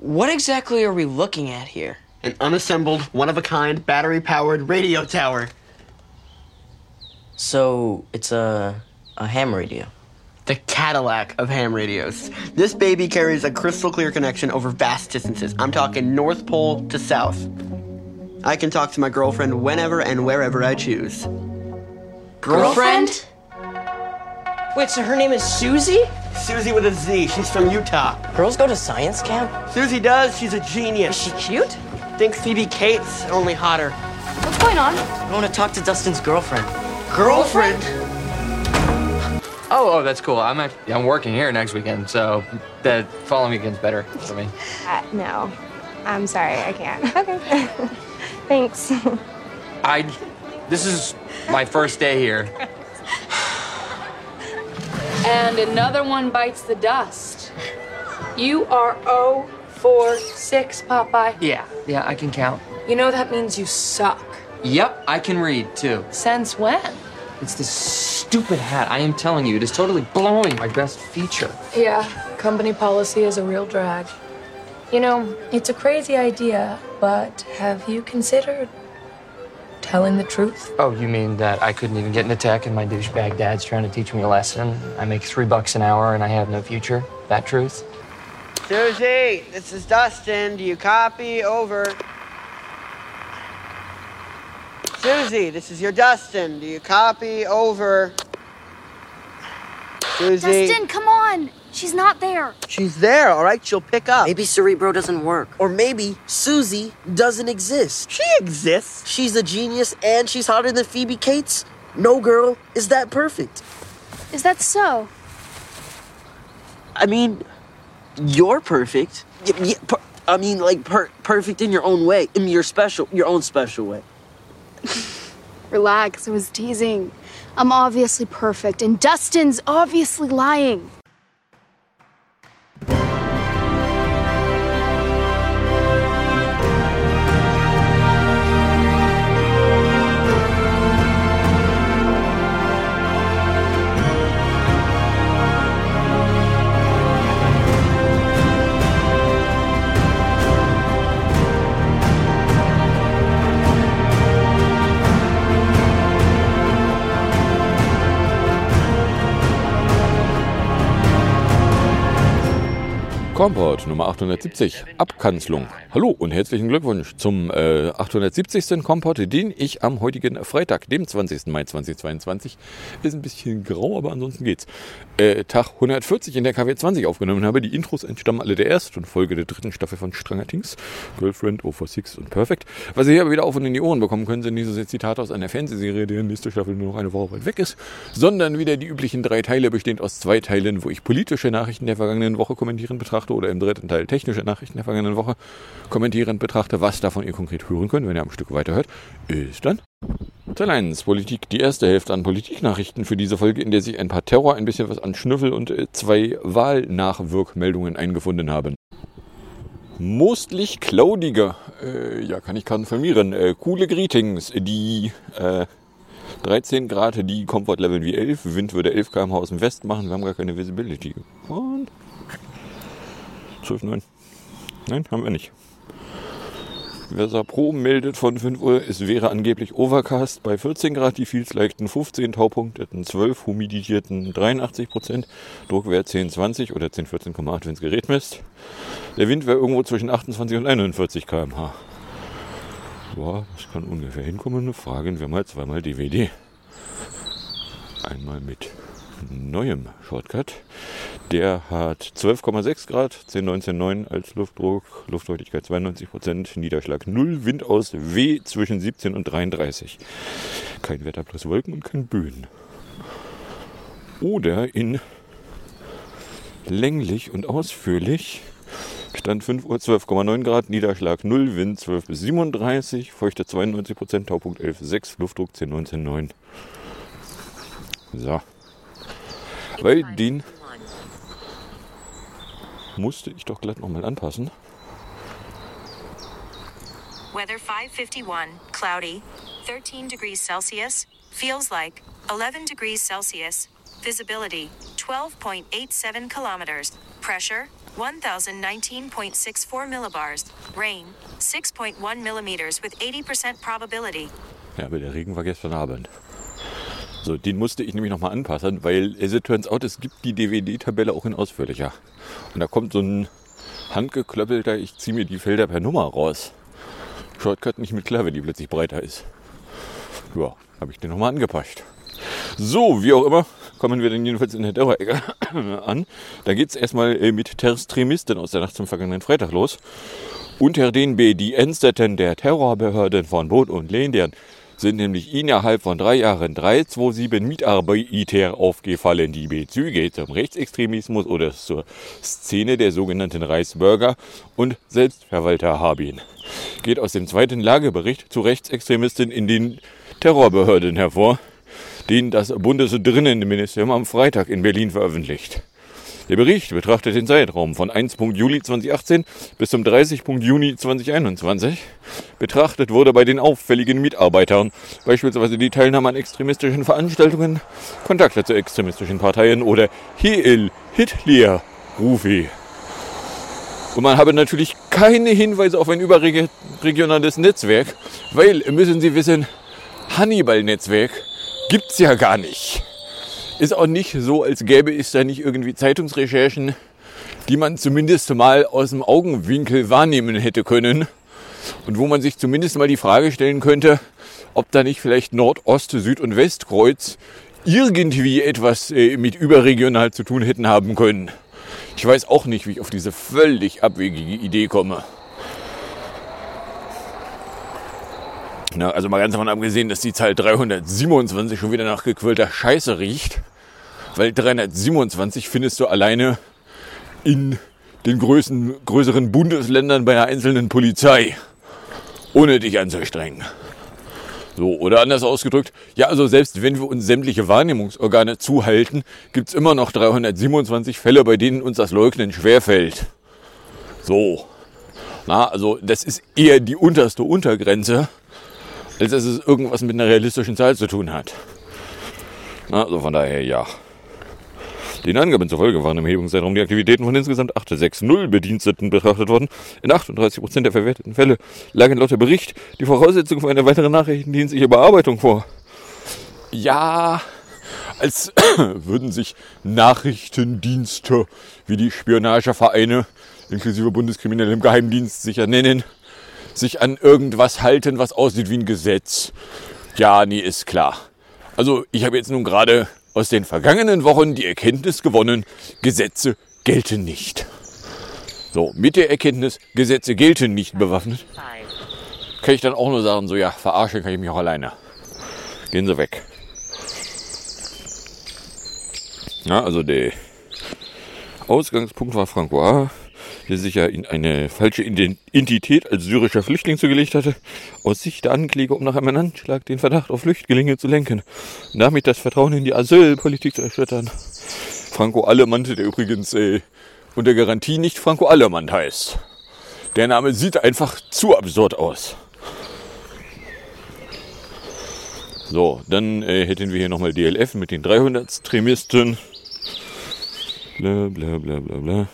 What exactly are we looking at here? An unassembled, one-of-a-kind, battery-powered radio tower. So it's a a ham radio. The Cadillac of ham radios. This baby carries a crystal clear connection over vast distances. I'm talking North Pole to South. I can talk to my girlfriend whenever and wherever I choose. Girlfriend? Wait, so her name is Susie? Susie with a Z. She's from Utah. Girls go to science camp? Susie does. She's a genius. Is she cute? Think Phoebe Cates, only hotter. What's going on? I want to talk to Dustin's girlfriend. Girlfriend? Oh, oh, that's cool. I'm actually, I'm working here next weekend, so the following weekend's better for me. Uh, no. I'm sorry, I can't. Okay. Thanks. I, this is my first day here. And another one bites the dust. You are 0 for 6, Popeye. Yeah, yeah, I can count. You know that means you suck. Yep, I can read too. Since when? It's this stupid hat. I am telling you, it is totally blowing my best feature. Yeah, company policy is a real drag. You know, it's a crazy idea, but have you considered telling the truth? Oh, you mean that I couldn't even get into tech and my douchebag dad's trying to teach me a lesson? I make three bucks an hour and I have no future? That truth? Susie, this is Dustin. Do you copy? Over. Susie, this is your Dustin. Do you copy? Over. Susie. Dustin, come on. She's not there. She's there, all right? She'll pick up. Maybe Cerebro doesn't work. Or maybe Susie doesn't exist. She exists. She's a genius and she's hotter than Phoebe Cates. No girl is that perfect. Is that so? I mean, you're perfect. Y- y- per- I mean, like per- perfect in your own way. In your special, your own special way. Relax, I was teasing. I'm obviously perfect, and Dustin's obviously lying. Komport Nummer 870, Abkanzlung. Hallo und herzlichen Glückwunsch zum äh, 870. Komport, den ich am heutigen Freitag, dem 20. Mai 2022, ist ein bisschen grau, aber ansonsten geht's, äh, Tag 140 in der KW 20 aufgenommen habe. Die Intros entstammen alle der ersten Folge der dritten Staffel von Stranger Things, Girlfriend, O for Six und Perfect. Was ihr hier aber wieder auf und in die Ohren bekommen könnt, sind diese Zitate aus einer Fernsehserie, deren nächste Staffel nur noch eine Woche weit weg ist, sondern wieder die üblichen drei Teile, bestehend aus zwei Teilen, wo ich politische Nachrichten der vergangenen Woche kommentieren betrachte oder im dritten Teil technische Nachrichten der vergangenen Woche kommentierend betrachte. Was davon ihr konkret hören könnt, wenn ihr am Stück weiterhört, ist dann Teil 1, Politik, die erste Hälfte an Politiknachrichten für diese Folge, in der sich ein paar Terror, ein bisschen was an Schnüffel und äh, zwei Wahlnachwirkmeldungen eingefunden haben. Mostlich cloudiger, äh, ja, kann ich konfirmieren, äh, coole Greetings, die äh, 13 Grad, die Comfort Level wie 11, Wind würde 11 km aus dem West machen, wir haben gar keine Visibility. Und 12, 9. Nein, haben wir nicht. Versa Pro meldet von 5 Uhr, es wäre angeblich Overcast bei 14 Grad, die Fields leichten 15, Taupunkt hätten 12, humiditierten 83 Prozent, Druckwert 10, 20 oder 10, 14,8, wenn das Gerät misst. Der Wind wäre irgendwo zwischen 28 und 41 km/h. Boah, das kann ungefähr hinkommen. Fragen wir mal zweimal DVD. Einmal mit neuem Shortcut. Der hat 12,6 Grad, 10,19,9 als Luftdruck, Luftfeuchtigkeit 92 Prozent, Niederschlag 0, Wind aus W zwischen 17 und 33. Kein Wetter plus Wolken und kein Böen. Oder in länglich und ausführlich Stand 5 Uhr 12,9 Grad, Niederschlag 0, Wind 12 bis 37, Feuchte 92 Prozent, Taupunkt 11,6, Luftdruck 10, 19, 9. So. Weil den musste ich doch glatt nochmal anpassen. Weather 551, cloudy, 13 degrees Celsius, feels like 11 degrees Celsius, visibility 12.87 kilometers, pressure 1019.64 millibars. Rain, 6.1 millimeters with 80% probability. Ja, aber der Regen war gestern Abend. So, den musste ich nämlich nochmal anpassen, weil as it turns out, es gibt die DVD-Tabelle auch in ausführlicher. Und da kommt so ein handgeklöppelter, ich ziehe mir die Felder per Nummer raus. Shortcut nicht mit klar, wenn die plötzlich breiter ist. Ja, habe ich den nochmal angepasst. So, wie auch immer, kommen wir dann jedenfalls in der Dauerecke an. Da geht es erstmal äh, mit Terstremisten aus der Nacht zum vergangenen Freitag los. Unter den Bediensteten der Terrorbehörden von Boot und Lendern sind nämlich innerhalb von drei Jahren 327 Mitarbeiter aufgefallen, die Bezüge zum Rechtsextremismus oder zur Szene der sogenannten Reichsbürger und Selbstverwalter haben. Geht aus dem zweiten Lagebericht zu Rechtsextremisten in den Terrorbehörden hervor, den das Bundesdrinnenministerium am Freitag in Berlin veröffentlicht. Der Bericht betrachtet den Zeitraum von 1. Juli 2018 bis zum 30. Juni 2021. Betrachtet wurde bei den auffälligen Mitarbeitern beispielsweise die Teilnahme an extremistischen Veranstaltungen, Kontakte zu extremistischen Parteien oder Heil Hitler Rufe. Und man habe natürlich keine Hinweise auf ein überregionales Netzwerk, weil, müssen Sie wissen, Hannibal-Netzwerk gibt's ja gar nicht. Ist auch nicht so, als gäbe es da nicht irgendwie Zeitungsrecherchen, die man zumindest mal aus dem Augenwinkel wahrnehmen hätte können. Und wo man sich zumindest mal die Frage stellen könnte, ob da nicht vielleicht Nordost, Süd- und Westkreuz irgendwie etwas äh, mit überregional zu tun hätten haben können. Ich weiß auch nicht, wie ich auf diese völlig abwegige Idee komme. Na, also mal ganz davon abgesehen, dass die Zahl 327 schon wieder nach gequillter Scheiße riecht. Weil 327 findest du alleine in den größten, größeren Bundesländern bei einer einzelnen Polizei. Ohne dich anzustrengen. So, oder anders ausgedrückt, ja, also selbst wenn wir uns sämtliche Wahrnehmungsorgane zuhalten, gibt's immer noch 327 Fälle, bei denen uns das Leugnen schwerfällt. So. Na, also das ist eher die unterste Untergrenze als dass es irgendwas mit einer realistischen Zahl zu tun hat. Also von daher ja. Den Angaben zufolge waren im Erhebungszeitraum die Aktivitäten von insgesamt 860 Bediensteten betrachtet worden. In 38% der verwerteten Fälle lagen laut der Bericht die Voraussetzungen für eine weitere nachrichtendienstliche Bearbeitung vor. Ja, als würden sich Nachrichtendienste wie die Spionagevereine inklusive Bundeskriminellem Geheimdienst sicher nennen, sich an irgendwas halten, was aussieht wie ein Gesetz. Ja, nee, ist klar. Also ich habe jetzt nun gerade aus den vergangenen Wochen die Erkenntnis gewonnen, Gesetze gelten nicht. So, mit der Erkenntnis, Gesetze gelten nicht bewaffnet, kann ich dann auch nur sagen, so ja, verarschen kann ich mich auch alleine. Gehen Sie weg. Ja, also der Ausgangspunkt war Francois der sich ja in eine falsche Identität als syrischer Flüchtling zugelegt hatte, aus Sicht der Ankläger, um nach einem Anschlag den Verdacht auf Flüchtlinge zu lenken und damit das Vertrauen in die Asylpolitik zu erschüttern. Franco Allemann, der übrigens äh, unter Garantie nicht Franco Allemann heißt. Der Name sieht einfach zu absurd aus. So, dann äh, hätten wir hier nochmal DLF mit den 300 Tremisten. Bla bla bla bla bla.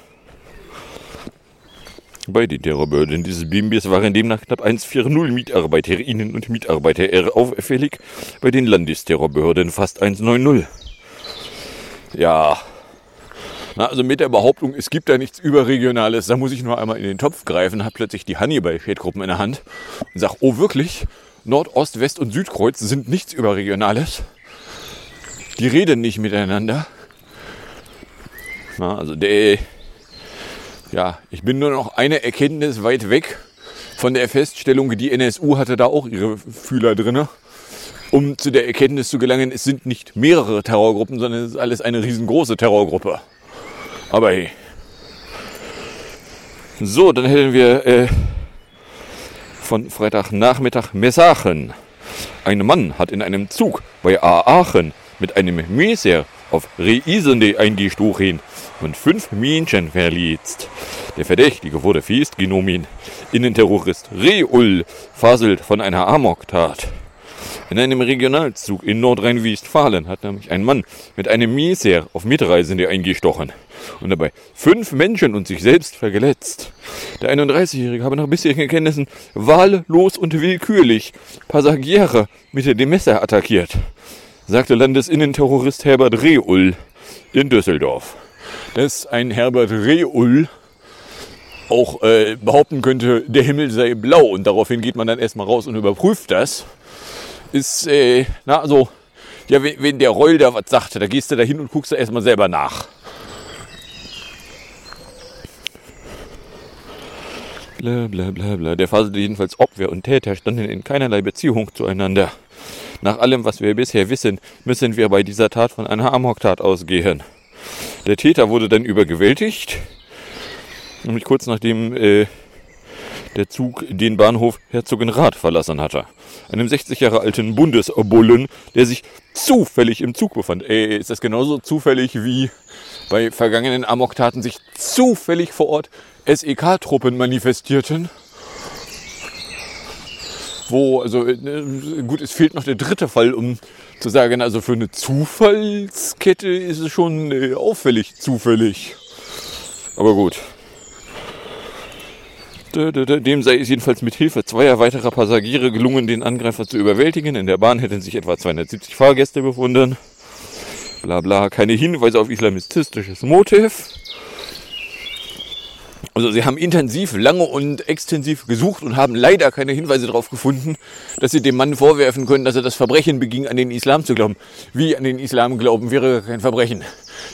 Bei den Terrorbehörden dieses BMBs waren demnach knapp 1,40 Mitarbeiterinnen und Mitarbeiter auffällig, bei den Landesterrorbehörden fast 1,90. Ja, na, also mit der Behauptung, es gibt da nichts Überregionales, da muss ich nur einmal in den Topf greifen, habe plötzlich die Hannibal-Schädgruppen in der Hand und sage, oh wirklich, Nordost, West und Südkreuz sind nichts Überregionales. Die reden nicht miteinander. Na, also der ja, ich bin nur noch eine Erkenntnis weit weg von der Feststellung, die NSU hatte da auch ihre Fühler drinne, um zu der Erkenntnis zu gelangen, es sind nicht mehrere Terrorgruppen, sondern es ist alles eine riesengroße Terrorgruppe. Aber hey. So, dann hätten wir äh, von Freitagnachmittag Messachen. Ein Mann hat in einem Zug bei Aachen mit einem Messer auf Reisende eingestochen und fünf Menschen verletzt. Der Verdächtige wurde festgenommen. Innenterrorist Reul faselt von einer Amoktat. In einem Regionalzug in Nordrhein-Westfalen hat nämlich ein Mann mit einem Messer auf Mitreisende eingestochen und dabei fünf Menschen und sich selbst verletzt. Der 31-Jährige habe nach bisherigen Erkenntnissen wahllos und willkürlich Passagiere mit dem Messer attackiert, sagte Landesinnenterrorist Herbert Rehul in Düsseldorf. Dass ein Herbert Rehul auch äh, behaupten könnte, der Himmel sei blau und daraufhin geht man dann erstmal raus und überprüft das, ist, äh, na, also, ja, wenn, wenn der Reul da was sagt, da gehst du da hin und guckst da erstmal selber nach. Bla bla bla bla. Der faselte jedenfalls Opfer und Täter standen in keinerlei Beziehung zueinander. Nach allem, was wir bisher wissen, müssen wir bei dieser Tat von einer Amoktat ausgehen. Der Täter wurde dann übergewältigt, nämlich kurz nachdem äh, der Zug den Bahnhof Herzogenrath verlassen hatte. Einem 60 Jahre alten Bundesbullen, der sich zufällig im Zug befand. Ey, ist das genauso zufällig wie bei vergangenen Amoktaten sich zufällig vor Ort SEK-Truppen manifestierten? Wo, also äh, gut, es fehlt noch der dritte Fall, um zu sagen, also für eine Zufallskette ist es schon äh, auffällig zufällig. Aber gut. Dem sei es jedenfalls mit Hilfe zweier weiterer Passagiere gelungen, den Angreifer zu überwältigen. In der Bahn hätten sich etwa 270 Fahrgäste befunden. Bla bla, keine Hinweise auf islamistisches Motiv. Also sie haben intensiv, lange und extensiv gesucht und haben leider keine Hinweise darauf gefunden, dass sie dem Mann vorwerfen können, dass er das Verbrechen beging, an den Islam zu glauben. Wie an den Islam glauben wäre kein Verbrechen.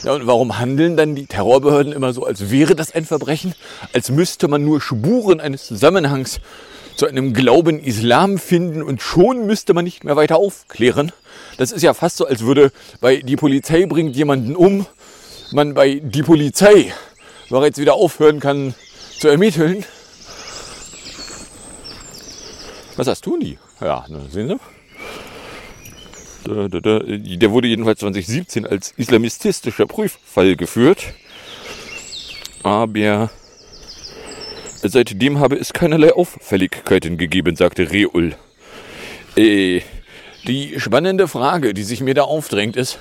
Ja, und warum handeln dann die Terrorbehörden immer so, als wäre das ein Verbrechen? Als müsste man nur Spuren eines Zusammenhangs zu einem Glauben Islam finden und schon müsste man nicht mehr weiter aufklären. Das ist ja fast so, als würde bei die Polizei bringt jemanden um, man bei die Polizei bereits wieder aufhören kann zu ermitteln. Was hast du nie? Ja, sehen Sie. Der wurde jedenfalls 2017 als islamistischer Prüffall geführt. Aber seitdem habe es keinerlei Auffälligkeiten gegeben, sagte Reul. Äh, die spannende Frage, die sich mir da aufdrängt, ist,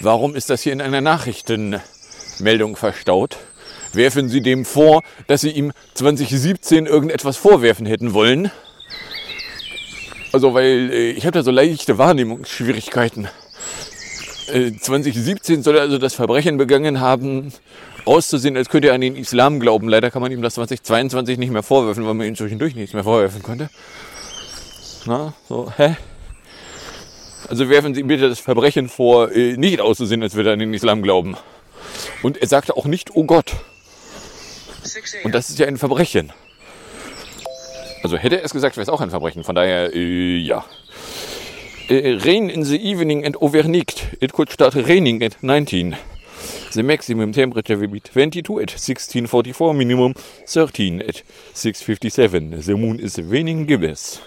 warum ist das hier in einer Nachrichtenmeldung verstaut? Werfen Sie dem vor, dass Sie ihm 2017 irgendetwas vorwerfen hätten wollen. Also, weil äh, ich habe da so leichte Wahrnehmungsschwierigkeiten. Äh, 2017 soll er also das Verbrechen begangen haben, auszusehen, als könnte er an den Islam glauben. Leider kann man ihm das 2022 nicht mehr vorwerfen, weil man ihm zwischendurch nichts mehr vorwerfen konnte. Na, so, hä? Also werfen Sie ihm bitte das Verbrechen vor, äh, nicht auszusehen, als würde er an den Islam glauben. Und er sagte auch nicht, oh Gott. Und das ist ja ein Verbrechen. Also hätte er es gesagt, wäre es auch ein Verbrechen. Von daher, äh, ja. Äh, rain in the evening and overnight. It could start raining at 19. The maximum temperature will be 22 at 1644, minimum 13 at 657. The moon is waning gibbous.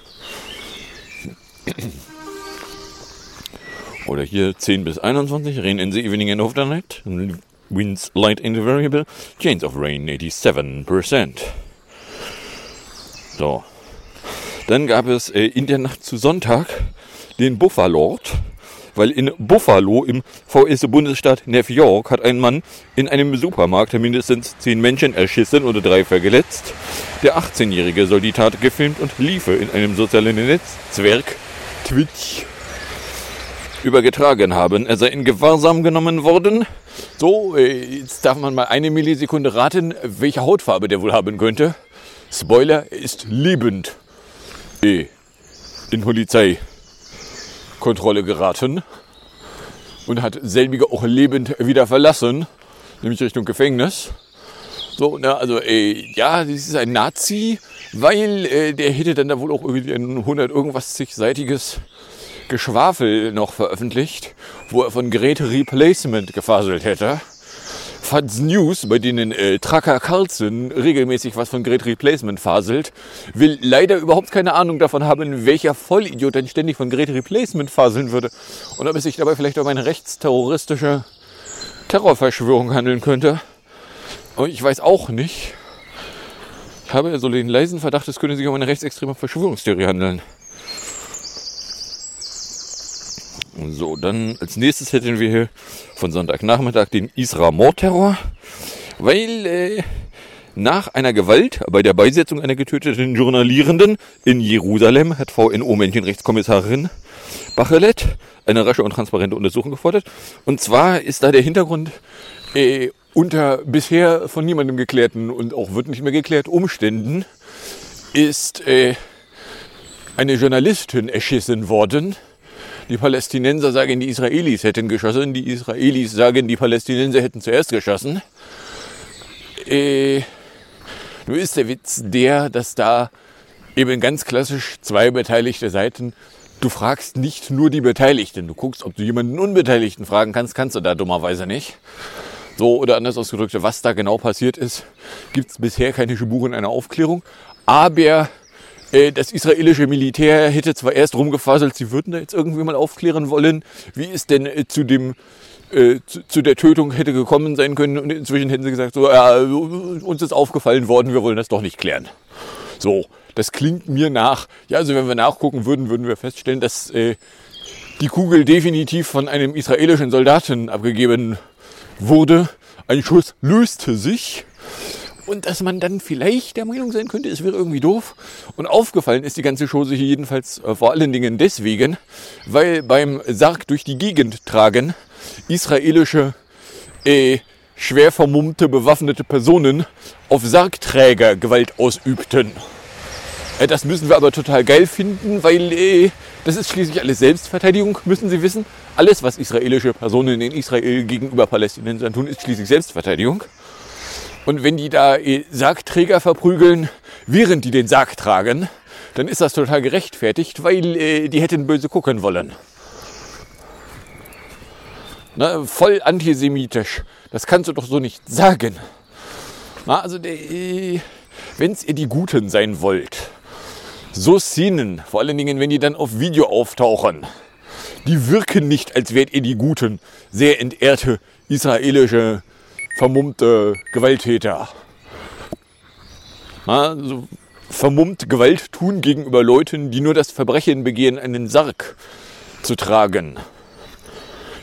Oder hier 10 bis 21, rain in the evening and overnight. Winds light and variable. Chance of rain 87%. So. Dann gab es äh, in der Nacht zu Sonntag den Buffalord, weil in Buffalo im VS-Bundesstaat New York hat ein Mann in einem Supermarkt mindestens zehn Menschen erschissen oder drei verletzt. Der 18-Jährige soll die Tat gefilmt und liefe in einem sozialen Netzwerk Twitch übergetragen haben. Er sei in Gewahrsam genommen worden. So, jetzt darf man mal eine Millisekunde raten, welche Hautfarbe der wohl haben könnte. Spoiler, er ist lebend in Polizeikontrolle geraten und hat selbige auch lebend wieder verlassen, nämlich Richtung Gefängnis. So, na, also, äh, ja, das ist ein Nazi, weil äh, der hätte dann da wohl auch irgendwie ein 100 irgendwas zigseitiges Geschwafel noch veröffentlicht, wo er von Great Replacement gefaselt hätte. Fats News, bei denen äh, Tracker Carlson regelmäßig was von Great Replacement faselt, will leider überhaupt keine Ahnung davon haben, welcher Vollidiot denn ständig von Great Replacement faseln würde und ob es sich dabei vielleicht um eine rechtsterroristische Terrorverschwörung handeln könnte. Und ich weiß auch nicht. Ich habe so den leisen Verdacht, es könnte sich um eine rechtsextreme Verschwörungstheorie handeln. So, dann als nächstes hätten wir hier von Sonntagnachmittag den Isra-Mordterror, weil äh, nach einer Gewalt bei der Beisetzung einer getöteten Journalierenden in Jerusalem hat VNO-Menschenrechtskommissarin Bachelet eine rasche und transparente Untersuchung gefordert. Und zwar ist da der Hintergrund äh, unter bisher von niemandem geklärten und auch wird nicht mehr geklärt Umständen ist äh, eine Journalistin erschissen worden. Die Palästinenser sagen, die Israelis hätten geschossen. Die Israelis sagen, die Palästinenser hätten zuerst geschossen. Äh, nur ist der Witz der, dass da eben ganz klassisch zwei beteiligte Seiten, du fragst nicht nur die Beteiligten, du guckst, ob du jemanden Unbeteiligten fragen kannst, kannst du da dummerweise nicht. So oder anders ausgedrückt, was da genau passiert ist, gibt es bisher keine Spuren einer Aufklärung. Aber das israelische Militär hätte zwar erst rumgefaselt, sie würden da jetzt irgendwie mal aufklären wollen, wie es denn äh, zu dem äh, zu, zu, der Tötung hätte gekommen sein können und inzwischen hätten sie gesagt, so, ja, uns ist aufgefallen worden, wir wollen das doch nicht klären. So, das klingt mir nach. Ja, also wenn wir nachgucken würden, würden wir feststellen, dass äh, die Kugel definitiv von einem israelischen Soldaten abgegeben wurde. Ein Schuss löste sich und dass man dann vielleicht der Meinung sein könnte, es wäre irgendwie doof. Und aufgefallen ist die ganze Chose hier jedenfalls äh, vor allen Dingen deswegen, weil beim Sarg durch die Gegend tragen israelische äh, schwer vermummte bewaffnete Personen auf Sargträger Gewalt ausübten. Äh, das müssen wir aber total geil finden, weil äh, das ist schließlich alles Selbstverteidigung, müssen Sie wissen. Alles, was israelische Personen in Israel gegenüber Palästinensern tun, ist schließlich Selbstverteidigung. Und wenn die da äh, Sargträger verprügeln, während die den Sarg tragen, dann ist das total gerechtfertigt, weil äh, die hätten böse gucken wollen. Na, voll antisemitisch. Das kannst du doch so nicht sagen. Na, also, äh, wenn ihr die Guten sein wollt, so Szenen, vor allen Dingen, wenn die dann auf Video auftauchen, die wirken nicht, als wärt ihr die Guten, sehr entehrte israelische vermummte Gewalttäter. Na, vermummt Gewalt tun gegenüber Leuten, die nur das Verbrechen begehen, einen Sarg zu tragen.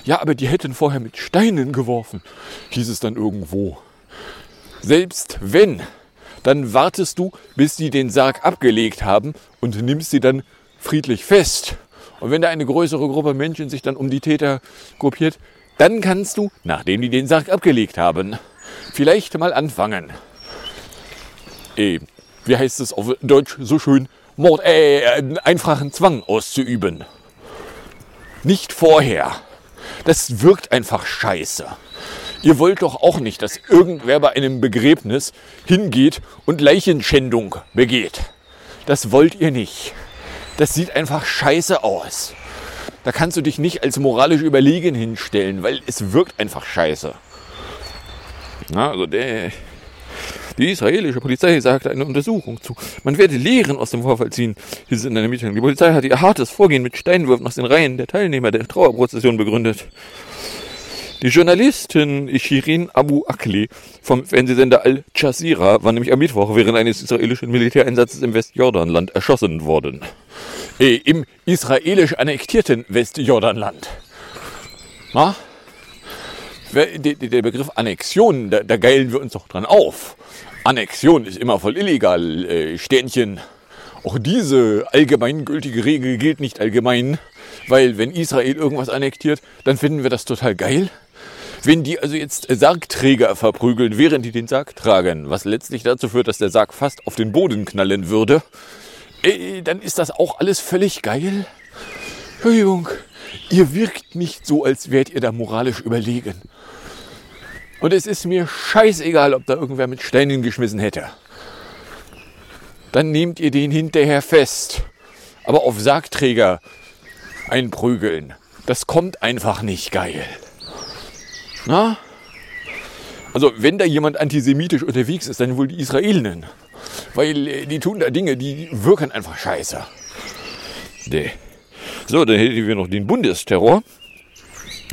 Ja, aber die hätten vorher mit Steinen geworfen, hieß es dann irgendwo. Selbst wenn, dann wartest du, bis sie den Sarg abgelegt haben und nimmst sie dann friedlich fest. Und wenn da eine größere Gruppe Menschen sich dann um die Täter gruppiert, dann kannst du, nachdem die den Sarg abgelegt haben, vielleicht mal anfangen. Äh, wie heißt es auf Deutsch so schön? Mord, äh, einfachen Zwang auszuüben. Nicht vorher. Das wirkt einfach scheiße. Ihr wollt doch auch nicht, dass irgendwer bei einem Begräbnis hingeht und Leichenschändung begeht. Das wollt ihr nicht. Das sieht einfach scheiße aus. Da kannst du dich nicht als moralisch überlegen hinstellen, weil es wirkt einfach scheiße. Na, also der, die israelische Polizei sagte eine Untersuchung zu. Man werde Lehren aus dem Vorfall ziehen, hieß es in einer Mitteilung. Die Polizei hat ihr hartes Vorgehen mit Steinwürfen aus den Reihen der Teilnehmer der Trauerprozession begründet. Die Journalistin Shirin Abu Akli vom Fernsehsender Al Jazeera war nämlich am Mittwoch während eines israelischen Militäreinsatzes im Westjordanland erschossen worden. Im israelisch annektierten Westjordanland. Na? Der Begriff Annexion, da, da geilen wir uns doch dran auf. Annexion ist immer voll illegal. Äh, Sternchen. Auch diese allgemeingültige Regel gilt nicht allgemein, weil wenn Israel irgendwas annektiert, dann finden wir das total geil. Wenn die also jetzt Sargträger verprügeln, während die den Sarg tragen, was letztlich dazu führt, dass der Sarg fast auf den Boden knallen würde, äh, dann ist das auch alles völlig geil. Entschuldigung, ihr wirkt nicht so, als wärt ihr da moralisch überlegen. Und es ist mir scheißegal, ob da irgendwer mit Steinen geschmissen hätte. Dann nehmt ihr den hinterher fest. Aber auf Sargträger einprügeln, das kommt einfach nicht geil. Na? Also, wenn da jemand antisemitisch unterwegs ist, dann wohl die Israelinnen. Weil äh, die tun da Dinge, die wirken einfach scheiße. Nee. So, dann hätten wir noch den Bundesterror.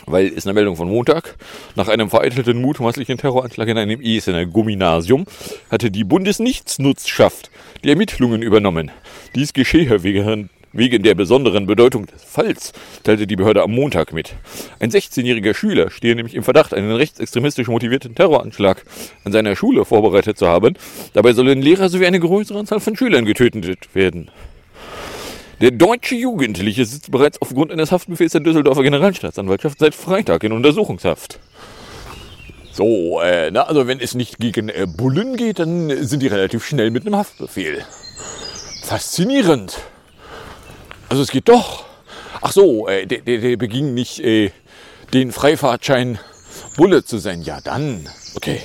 Weil ist eine Meldung von Montag. Nach einem vereitelten mutmaßlichen Terroranschlag in einem Essener Gymnasium hatte die Bundesnichtsnutzschaft die Ermittlungen übernommen. Dies geschehe während Wegen der besonderen Bedeutung des Falls teilte die Behörde am Montag mit. Ein 16-jähriger Schüler stehe nämlich im Verdacht, einen rechtsextremistisch motivierten Terroranschlag an seiner Schule vorbereitet zu haben. Dabei sollen Lehrer sowie eine größere Anzahl von Schülern getötet werden. Der deutsche Jugendliche sitzt bereits aufgrund eines Haftbefehls der Düsseldorfer Generalstaatsanwaltschaft seit Freitag in Untersuchungshaft. So, äh, na, also wenn es nicht gegen äh, Bullen geht, dann sind die relativ schnell mit einem Haftbefehl. Faszinierend. Also es geht doch. Ach so, äh, der, der, der beging nicht äh, den Freifahrtschein Bulle zu sein. Ja, dann. Okay.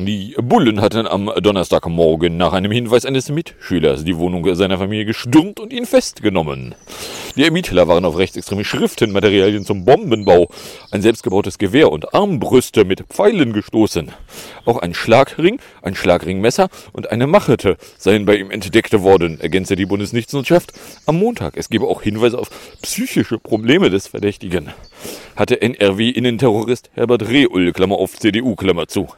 Die Bullen hatten am Donnerstagmorgen nach einem Hinweis eines Mitschülers die Wohnung seiner Familie gestürmt und ihn festgenommen. Die Ermittler waren auf rechtsextreme Schriftenmaterialien zum Bombenbau, ein selbstgebautes Gewehr und Armbrüste mit Pfeilen gestoßen. Auch ein Schlagring, ein Schlagringmesser und eine Machete seien bei ihm entdeckt worden, ergänzte die Bundesnichtswissenschaft am Montag. Es gebe auch Hinweise auf psychische Probleme des Verdächtigen, hatte NRW-Innenterrorist Herbert Rehul, Klammer auf CDU, Klammer zu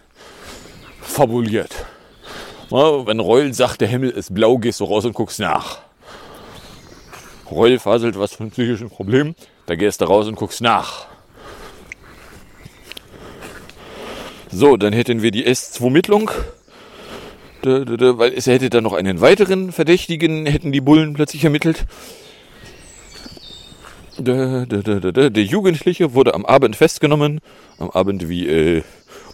fabuliert. Wenn Reul sagt, der Himmel ist blau, gehst du raus und guckst nach. Reul faselt was von psychischen Problemen, da gehst du raus und guckst nach. So, dann hätten wir die S2-Mittlung. Weil es hätte dann noch einen weiteren Verdächtigen, hätten die Bullen plötzlich ermittelt. Der Jugendliche wurde am Abend festgenommen. Am Abend wie äh,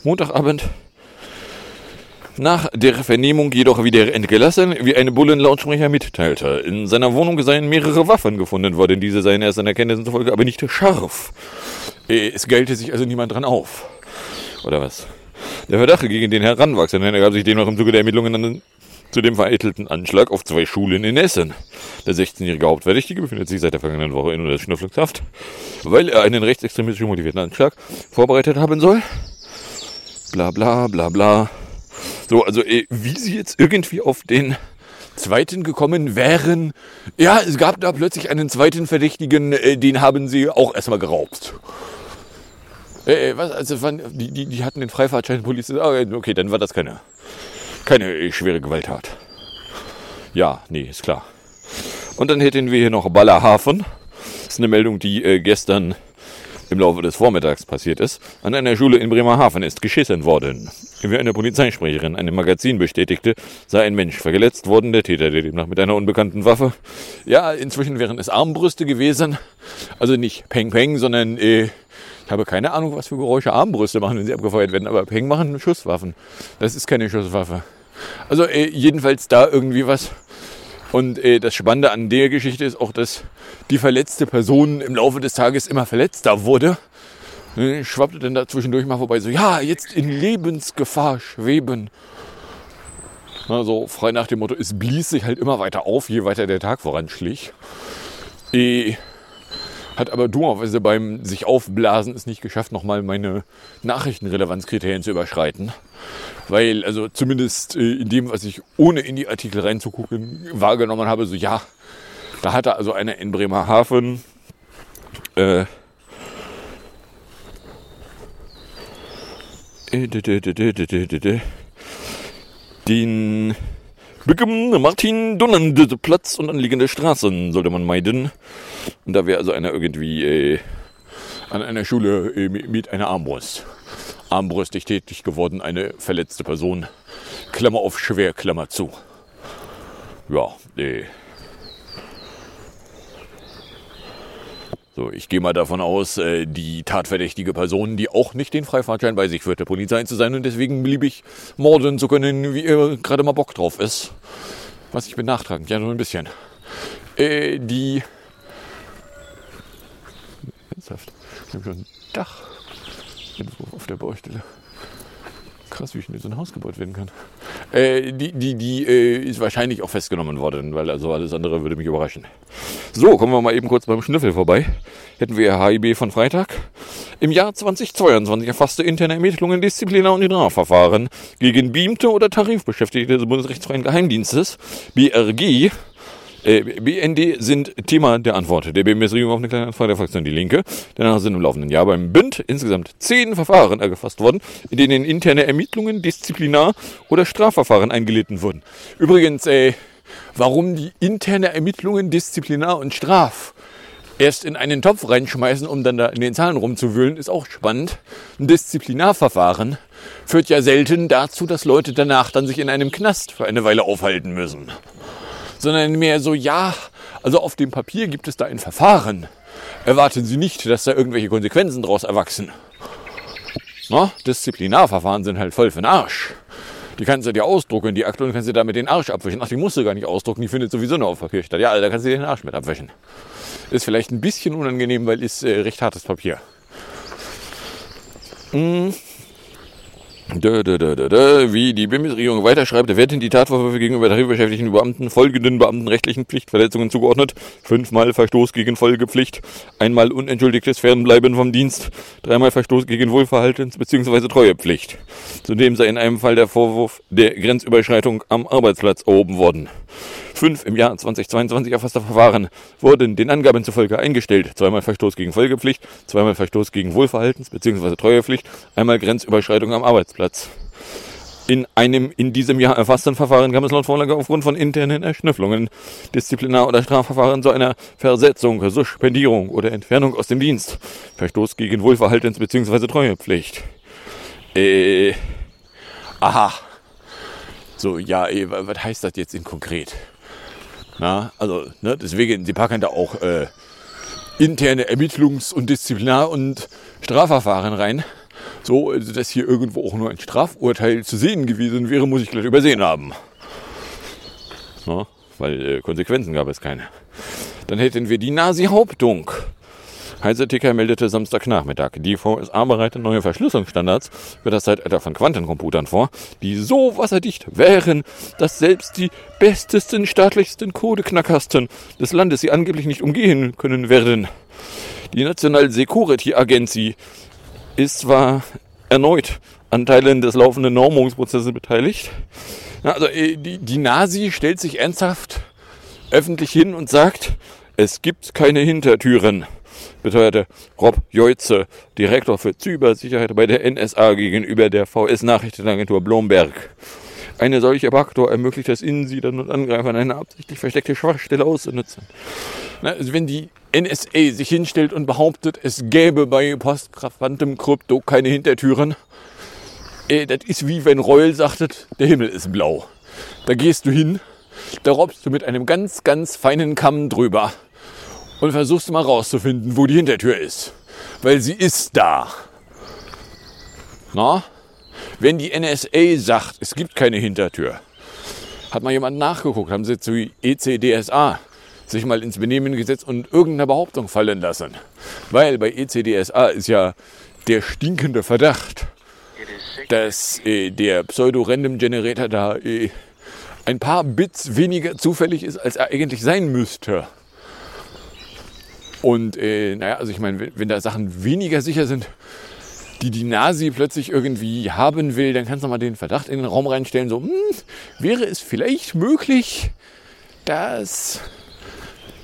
Montagabend. Nach der Vernehmung jedoch wieder entgelassen, wie eine Bullenlautsprecher mitteilte. In seiner Wohnung seien mehrere Waffen gefunden worden. Diese seien erst an Erkenntnissen zufolge aber nicht scharf. Es gelte sich also niemand dran auf. Oder was? Der Verdacht gegen den Heranwachsenden ergab sich demnach im Zuge der Ermittlungen zu dem vereitelten Anschlag auf zwei Schulen in Essen. Der 16-jährige Hauptverdächtige befindet sich seit der vergangenen Woche in Unterschnüfflungshaft, weil er einen rechtsextremistisch motivierten Anschlag vorbereitet haben soll. Bla bla bla bla. So, also äh, wie sie jetzt irgendwie auf den zweiten gekommen wären. Ja, es gab da plötzlich einen zweiten Verdächtigen, äh, den haben sie auch erstmal geraubt. Äh, was, also wann, die, die, die hatten den Freifahrtschein Polizei. Ah, okay, dann war das keine, keine schwere Gewalttat. Ja, nee, ist klar. Und dann hätten wir hier noch Ballerhafen. Das ist eine Meldung, die gestern im Laufe des Vormittags passiert ist. An einer Schule in Bremerhaven ist geschissen worden. Wie eine Polizeisprecherin einem Magazin bestätigte, sei ein Mensch verletzt worden, der Täter, der demnach mit einer unbekannten Waffe. Ja, inzwischen wären es Armbrüste gewesen. Also nicht Peng Peng, sondern äh, ich habe keine Ahnung, was für Geräusche Armbrüste machen, wenn sie abgefeuert werden, aber Peng machen Schusswaffen. Das ist keine Schusswaffe. Also äh, jedenfalls da irgendwie was. Und äh, das Spannende an der Geschichte ist auch, dass die verletzte Person im Laufe des Tages immer verletzter wurde. Ne, schwappte dann da zwischendurch mal vorbei, so, ja, jetzt in Lebensgefahr schweben. Also frei nach dem Motto, es blies sich halt immer weiter auf, je weiter der Tag voranschlich. E hat aber dummerweise beim sich aufblasen es nicht geschafft, nochmal meine Nachrichtenrelevanzkriterien zu überschreiten. Weil, also zumindest äh, in dem, was ich ohne in die Artikel reinzugucken wahrgenommen habe, so ja, da hatte also einer in Bremerhaven äh, den Martin Dunnende Platz und anliegende Straßen sollte man meiden. Und da wäre also einer irgendwie äh, an einer Schule äh, mit einer Armbrust. Armbrüstig tätig geworden, eine verletzte Person. Klammer auf schwer, Klammer zu. Ja, äh, So, ich gehe mal davon aus, äh, die tatverdächtige Person, die auch nicht den Freifahrtschein bei sich führt, der Polizei zu sein und deswegen beliebig morden zu können, wie er gerade mal Bock drauf ist. Was ich bin nachtragend, ja, nur ein bisschen. Äh, die. Ernsthaft. Ich habe schon ein Dach irgendwo auf der Baustelle. Krass, wie schnell so ein Haus gebaut werden kann. Äh, die die, die äh, ist wahrscheinlich auch festgenommen worden, weil also alles andere würde mich überraschen. So, kommen wir mal eben kurz beim Schnüffel vorbei. Hätten wir HIB von Freitag. Im Jahr 2022 erfasste interne Ermittlungen, Disziplinar- und Strafverfahren gegen beamte oder Tarifbeschäftigte des Bundesrechtsfreien Geheimdienstes, BRG, BND sind Thema der Antwort der BMS-Regierung auf eine kleine Anfrage der Fraktion Die Linke. Danach sind im laufenden Jahr beim Bünd insgesamt zehn Verfahren erfasst worden, in denen interne Ermittlungen, Disziplinar- oder Strafverfahren eingelitten wurden. Übrigens, äh, warum die interne Ermittlungen Disziplinar und Straf erst in einen Topf reinschmeißen, um dann da in den Zahlen rumzuwühlen, ist auch spannend. Ein Disziplinarverfahren führt ja selten dazu, dass Leute danach dann sich in einem Knast für eine Weile aufhalten müssen. Sondern mehr so, ja, also auf dem Papier gibt es da ein Verfahren. Erwarten Sie nicht, dass da irgendwelche Konsequenzen daraus erwachsen. Na, Disziplinarverfahren sind halt voll für den Arsch. Die kannst du dir ausdrucken, die Akte, und kannst du damit den Arsch abwischen. Ach, die musst du gar nicht ausdrucken, die findet sowieso nur auf Papier statt. Ja, da kannst du dir den Arsch mit abwischen. Ist vielleicht ein bisschen unangenehm, weil ist äh, recht hartes Papier. Mm. Dö, dö, dö, dö, dö. Wie die Bundesregierung weiterschreibt, werden die Tatvorwürfe gegenüber tarifbeschäftigten Beamten folgenden beamtenrechtlichen Pflichtverletzungen zugeordnet. Fünfmal Verstoß gegen Folgepflicht, einmal unentschuldigtes Fernbleiben vom Dienst, dreimal Verstoß gegen Wohlverhaltens- bzw. Treuepflicht. Zudem sei in einem Fall der Vorwurf der Grenzüberschreitung am Arbeitsplatz erhoben worden. Fünf im Jahr 2022 erfasste Verfahren wurden den Angaben zufolge eingestellt. Zweimal Verstoß gegen Folgepflicht, zweimal Verstoß gegen Wohlverhaltens- bzw. Treuepflicht, einmal Grenzüberschreitung am Arbeitsplatz. In einem in diesem Jahr erfassten Verfahren kam es laut Vorlage aufgrund von internen Erschnüfflungen, Disziplinar- oder Strafverfahren zu einer Versetzung, Suspendierung oder Entfernung aus dem Dienst. Verstoß gegen Wohlverhaltens- bzw. Treuepflicht. Äh, aha. So, ja, was heißt das jetzt in konkret? Na, also, ne, deswegen, sie packen da auch äh, interne Ermittlungs- und Disziplinar- und Strafverfahren rein. So, also, dass hier irgendwo auch nur ein Strafurteil zu sehen gewesen wäre, muss ich gleich übersehen haben. Na, weil äh, Konsequenzen gab es keine. Dann hätten wir die Nazi-Hauptung. Heise Ticker meldete Samstagnachmittag. Die VSA bereitet neue Verschlüsselungsstandards für das Zeitalter von Quantencomputern vor, die so wasserdicht wären, dass selbst die bestesten, staatlichsten Codeknackersten des Landes sie angeblich nicht umgehen können werden. Die National Security Agency ist zwar erneut an Teilen des laufenden Normungsprozesses beteiligt. Also äh, die, die Nasi stellt sich ernsthaft öffentlich hin und sagt, es gibt keine Hintertüren, beteuerte Rob Joitze, Direktor für Cybersicherheit bei der NSA gegenüber der VS-Nachrichtenagentur Blomberg. Eine solche Backdoor ermöglicht es Insidern und Angreifern, eine absichtlich versteckte Schwachstelle auszunutzen. Also wenn die NSA sich hinstellt und behauptet, es gäbe bei Postquantum Krypto keine Hintertüren, äh, das ist wie wenn Reul sagtet, der Himmel ist blau. Da gehst du hin, da robbst du mit einem ganz, ganz feinen Kamm drüber und versuchst mal rauszufinden, wo die Hintertür ist. Weil sie ist da. Na? Wenn die NSA sagt, es gibt keine Hintertür, hat mal jemand nachgeguckt, haben sie zu ECDSA sich mal ins Benehmen gesetzt und irgendeine Behauptung fallen lassen. Weil bei ECDSA ist ja der stinkende Verdacht, dass äh, der Pseudo-Random-Generator da äh, ein paar Bits weniger zufällig ist, als er eigentlich sein müsste. Und äh, naja, also ich meine, wenn, wenn da Sachen weniger sicher sind, die die Nasi plötzlich irgendwie haben will, dann kannst du mal den Verdacht in den Raum reinstellen, so, hm, wäre es vielleicht möglich, dass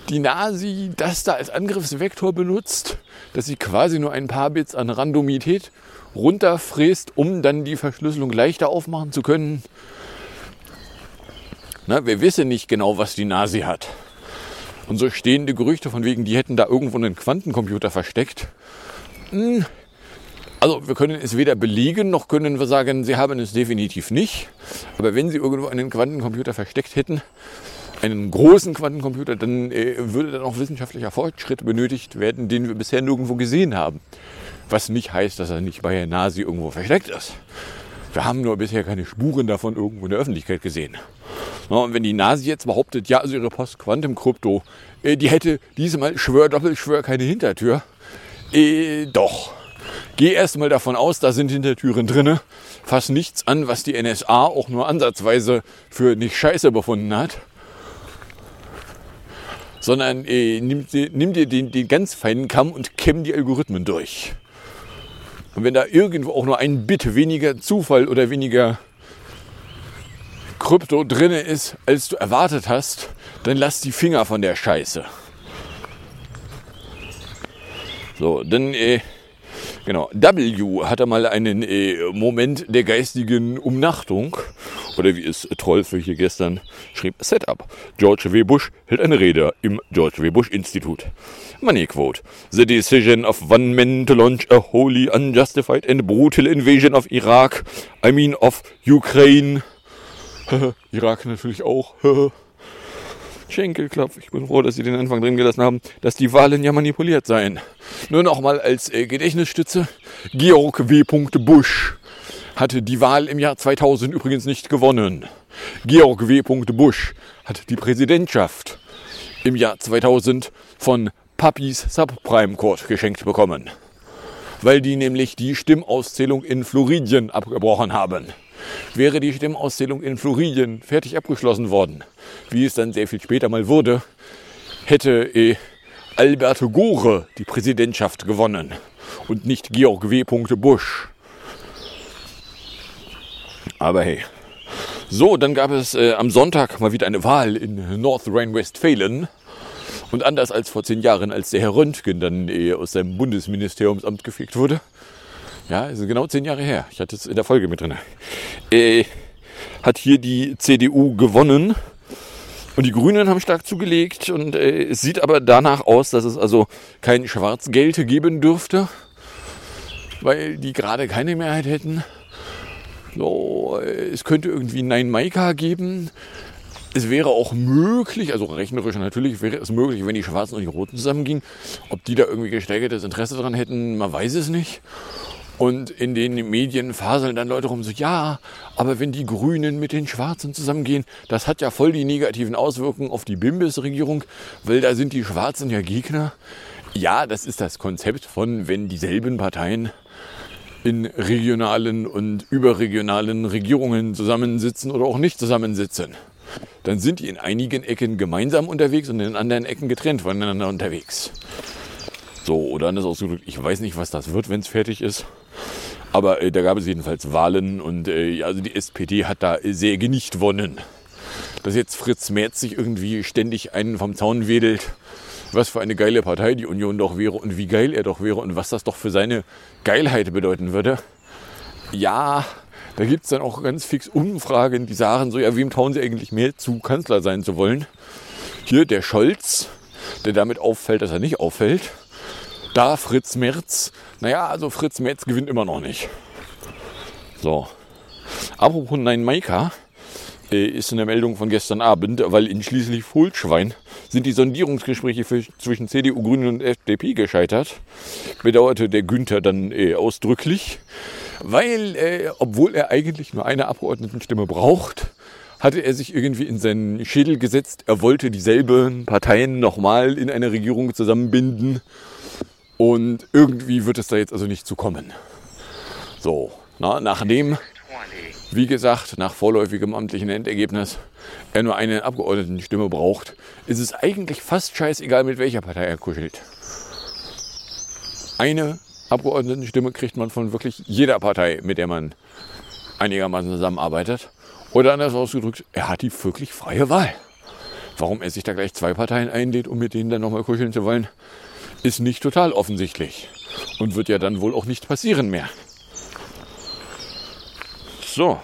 die Nasi das da als Angriffsvektor benutzt, dass sie quasi nur ein paar Bits an Randomität runterfräst, um dann die Verschlüsselung leichter aufmachen zu können. Na, wir wissen nicht genau, was die Nasi hat. Und so stehende Gerüchte von wegen, die hätten da irgendwo einen Quantencomputer versteckt. Hm, also wir können es weder belegen, noch können wir sagen, sie haben es definitiv nicht. Aber wenn sie irgendwo einen Quantencomputer versteckt hätten, einen großen Quantencomputer, dann äh, würde dann auch wissenschaftlicher Fortschritt benötigt werden, den wir bisher nirgendwo gesehen haben. Was nicht heißt, dass er nicht bei der Nasi irgendwo versteckt ist. Wir haben nur bisher keine Spuren davon irgendwo in der Öffentlichkeit gesehen. Und wenn die Nasi jetzt behauptet, ja, also ihre Post-Quantum-Krypto, äh, die hätte diesmal, schwör, doppelschwör, keine Hintertür. Äh, doch. Geh erstmal davon aus, da sind Hintertüren drinne. Fass nichts an, was die NSA auch nur ansatzweise für nicht scheiße befunden hat. Sondern äh, nimm, dir- nimm dir den, den ganz feinen Kamm und kämm die Algorithmen durch. Und wenn da irgendwo auch nur ein Bit weniger Zufall oder weniger Krypto drinne ist, als du erwartet hast, dann lass die Finger von der Scheiße. So, dann, äh, genau, W hatte mal einen äh, Moment der geistigen Umnachtung Oder wie es Trollfe hier gestern schrieb, Setup. George W. Bush hält eine Rede im George W. Bush Institut. Money quote. The decision of one man to launch a wholly unjustified and brutal invasion of Iraq. I mean of Ukraine. Irak natürlich auch. Schenkelklopf. Ich bin froh, dass Sie den Anfang drin gelassen haben, dass die Wahlen ja manipuliert seien. Nur noch mal als äh, Gedächtnisstütze. Georg W. Bush hatte die Wahl im Jahr 2000 übrigens nicht gewonnen. Georg W. Bush hat die Präsidentschaft im Jahr 2000 von Papis Subprime Court geschenkt bekommen. Weil die nämlich die Stimmauszählung in Floridien abgebrochen haben. Wäre die Stimmauszählung in Floridien fertig abgeschlossen worden, wie es dann sehr viel später mal wurde, hätte eh Alberto Gore die Präsidentschaft gewonnen und nicht Georg W. Bush. Aber hey. So, dann gab es äh, am Sonntag mal wieder eine Wahl in North Rhine-Westphalia. Und anders als vor zehn Jahren, als der Herr Röntgen dann äh, aus seinem Bundesministeriumsamt gefegt wurde. Ja, ist genau zehn Jahre her. Ich hatte es in der Folge mit drin. Äh, hat hier die CDU gewonnen. Und die Grünen haben stark zugelegt. Und äh, es sieht aber danach aus, dass es also kein Schwarzgeld geben dürfte. Weil die gerade keine Mehrheit hätten. So, es könnte irgendwie Nein Maika geben. Es wäre auch möglich, also rechnerisch natürlich wäre es möglich, wenn die Schwarzen und die Roten zusammengingen. Ob die da irgendwie gesteigertes Interesse daran hätten, man weiß es nicht. Und in den Medien faseln dann Leute rum so, ja, aber wenn die Grünen mit den Schwarzen zusammengehen, das hat ja voll die negativen Auswirkungen auf die Bimbis-Regierung, weil da sind die Schwarzen ja Gegner. Ja, das ist das Konzept von, wenn dieselben Parteien in regionalen und überregionalen Regierungen zusammensitzen oder auch nicht zusammensitzen. Dann sind die in einigen Ecken gemeinsam unterwegs und in anderen Ecken getrennt voneinander unterwegs. So, oder anders ausgedrückt, ich weiß nicht, was das wird, wenn es fertig ist. Aber äh, da gab es jedenfalls Wahlen und äh, also die SPD hat da sehr geniecht gewonnen. Dass jetzt Fritz Merz sich irgendwie ständig einen vom Zaun wedelt, was für eine geile Partei die Union doch wäre und wie geil er doch wäre und was das doch für seine Geilheit bedeuten würde. Ja, da gibt es dann auch ganz fix Umfragen, die sagen so, ja, wem trauen sie eigentlich mehr zu, Kanzler sein zu wollen? Hier der Scholz, der damit auffällt, dass er nicht auffällt. Da Fritz Merz. Naja, also Fritz Merz gewinnt immer noch nicht. So. Apropos Nein Maika, äh, ist in der Meldung von gestern Abend, weil in schließlich Fulschwein sind die Sondierungsgespräche für, zwischen CDU, Grünen und FDP gescheitert. Bedauerte der Günther dann äh, ausdrücklich, weil, äh, obwohl er eigentlich nur eine Abgeordnetenstimme braucht, hatte er sich irgendwie in seinen Schädel gesetzt, er wollte dieselben Parteien nochmal in einer Regierung zusammenbinden. Und irgendwie wird es da jetzt also nicht zu kommen. So, na, nachdem wie gesagt, nach vorläufigem amtlichen Endergebnis er nur eine Abgeordnetenstimme braucht, ist es eigentlich fast scheißegal, mit welcher Partei er kuschelt. Eine Abgeordnetenstimme kriegt man von wirklich jeder Partei, mit der man einigermaßen zusammenarbeitet. Oder anders ausgedrückt, er hat die wirklich freie Wahl. Warum er sich da gleich zwei Parteien einlädt, um mit denen dann nochmal kuscheln zu wollen, ist nicht total offensichtlich. Und wird ja dann wohl auch nicht passieren mehr. So,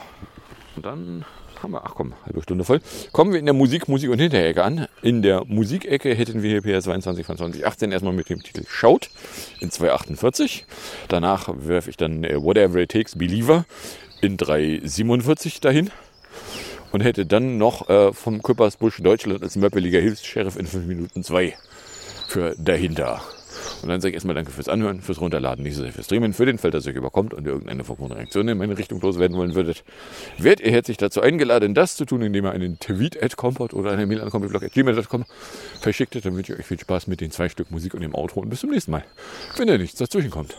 und dann haben wir, ach komm, halbe Stunde voll. Kommen wir in der Musik, Musik und Hinterecke an. In der Musikecke hätten wir hier PS22 von 2018 erstmal mit dem Titel Schaut in 248. Danach werfe ich dann äh, Whatever It Takes Believer in 347 dahin. Und hätte dann noch äh, vom Küppersbusch Deutschland als möppeliger Hilfs-Sheriff in 5 Minuten 2 für dahinter. Und dann sage ich erstmal Danke fürs Anhören, fürs Runterladen, nicht so sehr fürs Streamen, für den Fall, dass ihr euch überkommt und ihr irgendeine Reaktion in meine Richtung loswerden wollen würdet. Werdet ihr herzlich dazu eingeladen, das zu tun, indem ihr einen Tweet at Compot oder eine Mail an compiblog.gmail.com verschickt. Dann wünsche ich euch viel Spaß mit den zwei Stück Musik und dem Outro und bis zum nächsten Mal. Wenn ihr nichts dazwischen kommt.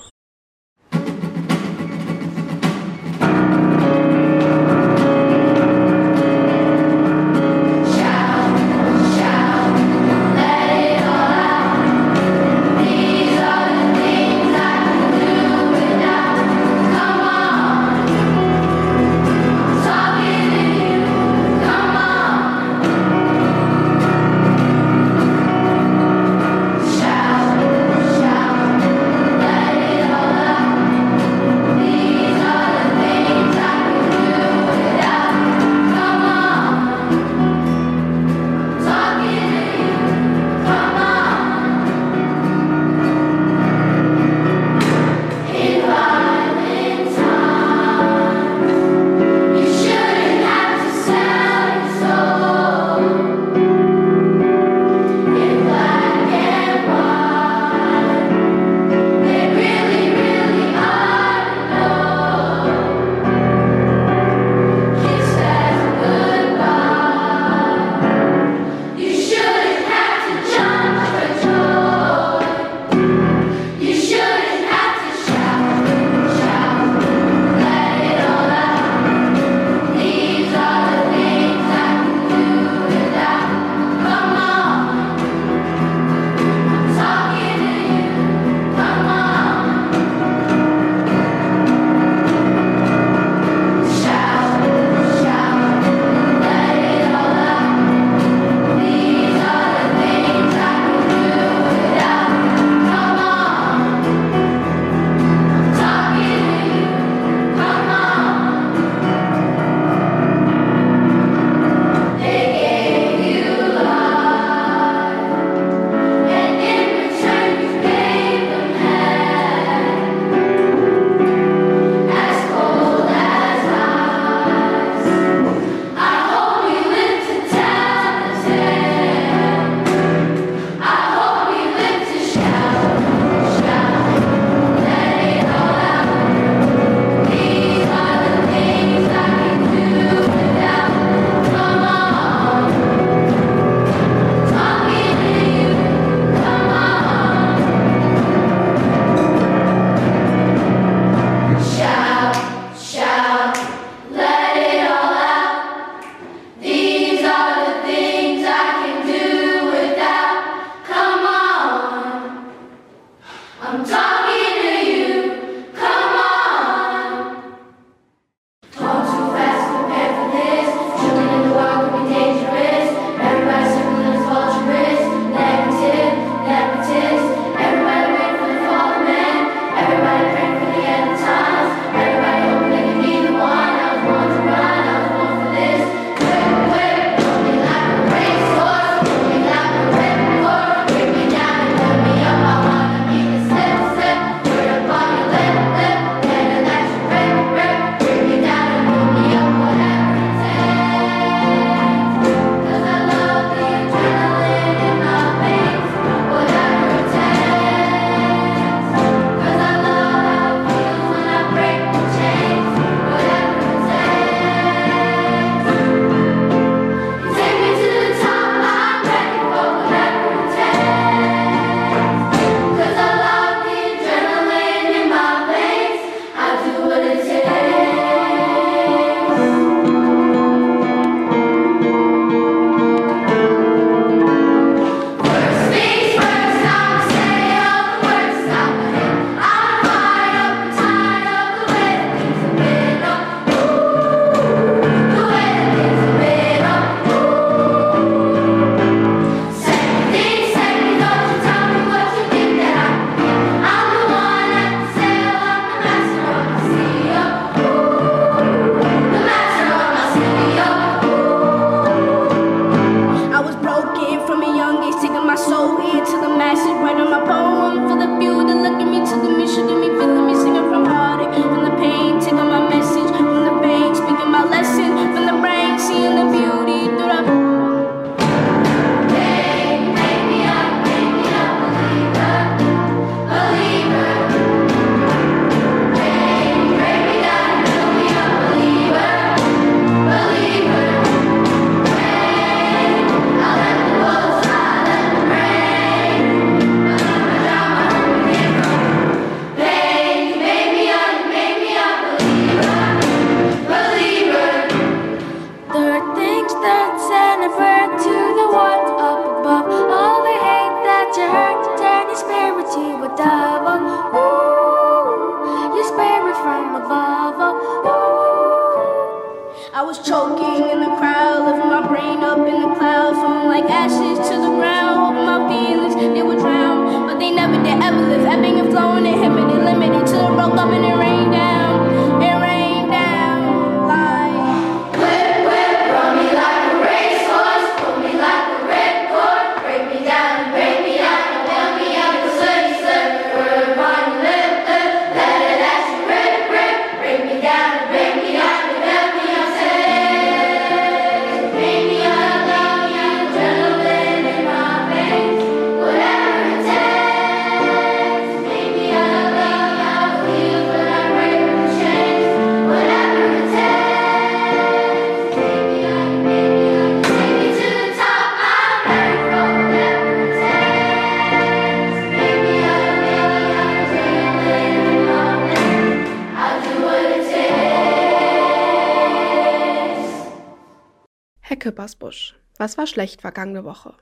Küppersbusch, was war schlecht vergangene Woche?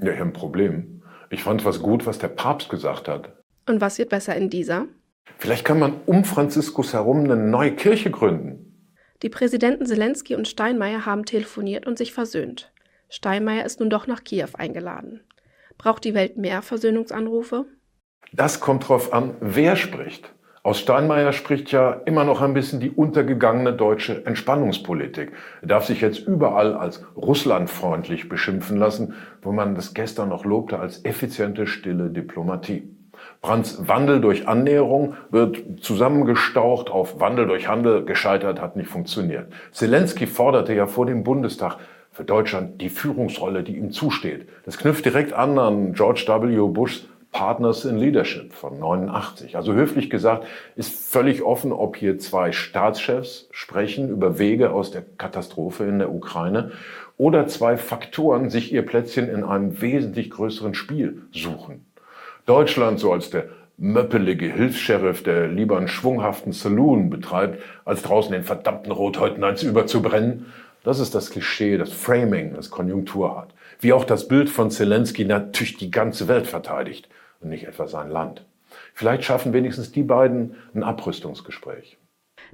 Ja, ich habe ein Problem. Ich fand was gut, was der Papst gesagt hat. Und was wird besser in dieser? Vielleicht kann man um Franziskus herum eine neue Kirche gründen. Die Präsidenten Zelensky und Steinmeier haben telefoniert und sich versöhnt. Steinmeier ist nun doch nach Kiew eingeladen. Braucht die Welt mehr Versöhnungsanrufe? Das kommt drauf an, wer spricht. Aus Steinmeier spricht ja immer noch ein bisschen die untergegangene deutsche Entspannungspolitik. Er darf sich jetzt überall als russlandfreundlich beschimpfen lassen, wo man das gestern noch lobte als effiziente, stille Diplomatie. Brandts Wandel durch Annäherung wird zusammengestaucht auf Wandel durch Handel gescheitert, hat nicht funktioniert. Zelensky forderte ja vor dem Bundestag für Deutschland die Führungsrolle, die ihm zusteht. Das knüpft direkt an an George W. Bushs Partners in Leadership von 89. Also höflich gesagt, ist völlig offen, ob hier zwei Staatschefs sprechen über Wege aus der Katastrophe in der Ukraine oder zwei Faktoren sich ihr Plätzchen in einem wesentlich größeren Spiel suchen. Deutschland so als der möppelige Hilfs-Sheriff, der lieber einen schwunghaften Saloon betreibt, als draußen den verdammten Rothäuten eins überzubrennen. Das ist das Klischee, das Framing, das Konjunktur hat. Wie auch das Bild von Zelensky natürlich die ganze Welt verteidigt und nicht etwa sein Land. Vielleicht schaffen wenigstens die beiden ein Abrüstungsgespräch.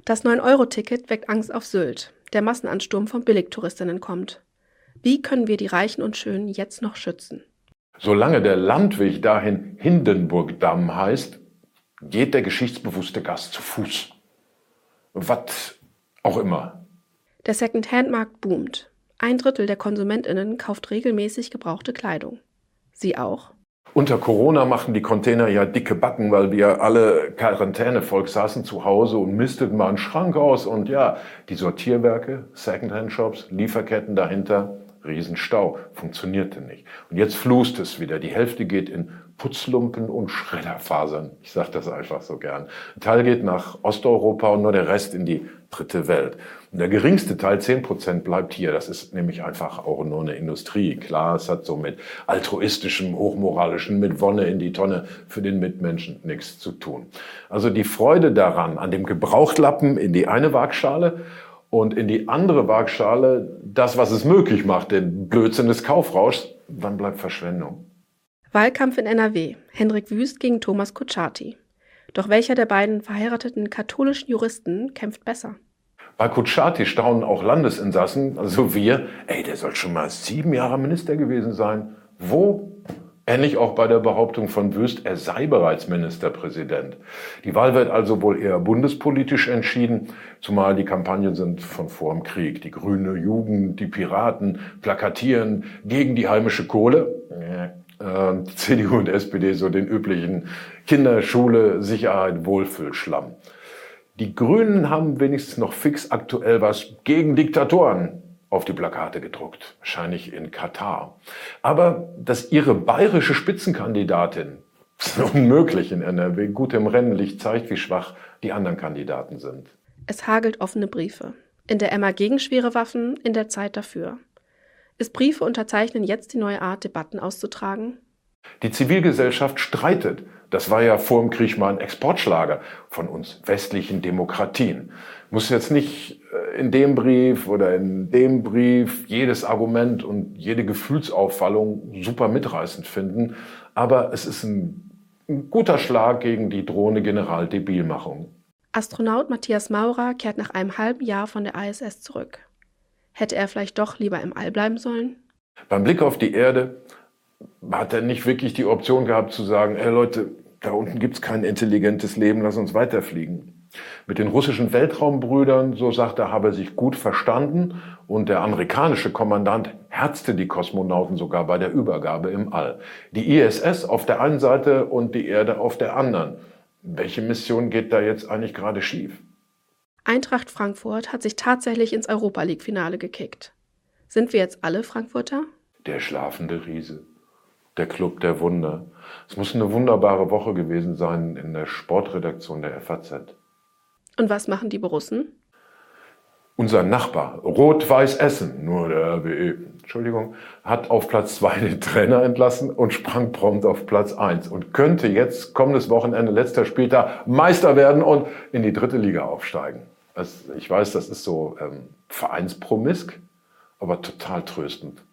Das 9-Euro-Ticket weckt Angst auf Sylt. Der Massenansturm von Billigtouristinnen kommt. Wie können wir die Reichen und Schönen jetzt noch schützen? Solange der Landweg dahin Hindenburgdamm heißt, geht der geschichtsbewusste Gast zu Fuß. Was auch immer. Der Second-Hand-Markt boomt. Ein Drittel der KonsumentInnen kauft regelmäßig gebrauchte Kleidung. Sie auch? Unter Corona machten die Container ja dicke Backen, weil wir alle Quarantänevolk saßen zu Hause und misteten mal einen Schrank aus. Und ja, die Sortierwerke, Secondhand-Shops, Lieferketten dahinter, Riesenstau, funktionierte nicht. Und jetzt flust es wieder. Die Hälfte geht in Putzlumpen und Schredderfasern. Ich sage das einfach so gern. Ein Teil geht nach Osteuropa und nur der Rest in die dritte Welt. Und der geringste Teil, 10 Prozent, bleibt hier. Das ist nämlich einfach auch nur eine Industrie. Klar, es hat so mit altruistischem, hochmoralischem, mit Wonne in die Tonne für den Mitmenschen nichts zu tun. Also die Freude daran, an dem Gebrauchtlappen in die eine Waagschale und in die andere Waagschale das, was es möglich macht, den Blödsinn des Kaufrauschs, dann bleibt Verschwendung. Wahlkampf in NRW. Hendrik Wüst gegen Thomas Kutschaty. Doch welcher der beiden verheirateten katholischen Juristen kämpft besser? Bei Kutschaty staunen auch Landesinsassen, also wir, ey, der soll schon mal sieben Jahre Minister gewesen sein. Wo? Ähnlich auch bei der Behauptung von Wüst, er sei bereits Ministerpräsident. Die Wahl wird also wohl eher bundespolitisch entschieden, zumal die Kampagnen sind von vor dem Krieg. Die grüne Jugend, die Piraten plakatieren gegen die heimische Kohle. Äh, CDU und SPD so den üblichen Kinderschule, Sicherheit, Wohlfühlschlamm. Die Grünen haben wenigstens noch fix aktuell was gegen Diktatoren auf die Plakate gedruckt, wahrscheinlich in Katar. Aber dass ihre bayerische Spitzenkandidatin, unmöglich in NRW, gut im Rennen liegt, zeigt, wie schwach die anderen Kandidaten sind. Es hagelt offene Briefe. In der Emma gegen schwere Waffen, in der Zeit dafür. Ist Briefe unterzeichnen jetzt die neue Art, Debatten auszutragen? Die Zivilgesellschaft streitet. Das war ja vor dem Krieg mal ein Exportschlager von uns westlichen Demokratien. Muss jetzt nicht äh, in dem Brief oder in dem Brief jedes Argument und jede Gefühlsauffallung super mitreißend finden, aber es ist ein, ein guter Schlag gegen die drohende Generaldebilmachung. Astronaut Matthias Maurer kehrt nach einem halben Jahr von der ISS zurück. Hätte er vielleicht doch lieber im All bleiben sollen? Beim Blick auf die Erde hat er nicht wirklich die Option gehabt zu sagen, ey Leute, da unten gibt es kein intelligentes Leben, lass uns weiterfliegen. Mit den russischen Weltraumbrüdern, so sagt er, habe er sich gut verstanden und der amerikanische Kommandant herzte die Kosmonauten sogar bei der Übergabe im All. Die ISS auf der einen Seite und die Erde auf der anderen. Welche Mission geht da jetzt eigentlich gerade schief? Eintracht Frankfurt hat sich tatsächlich ins Europa League-Finale gekickt. Sind wir jetzt alle Frankfurter? Der schlafende Riese. Der Club der Wunder. Es muss eine wunderbare Woche gewesen sein in der Sportredaktion der FAZ. Und was machen die Borussen? Unser Nachbar, Rot-Weiß Essen, nur der RWE, Entschuldigung, hat auf Platz 2 den Trainer entlassen und sprang prompt auf Platz 1 und könnte jetzt kommendes Wochenende, letzter Spieltag, Meister werden und in die dritte Liga aufsteigen. Das, ich weiß, das ist so ähm, vereinspromisk, aber total tröstend.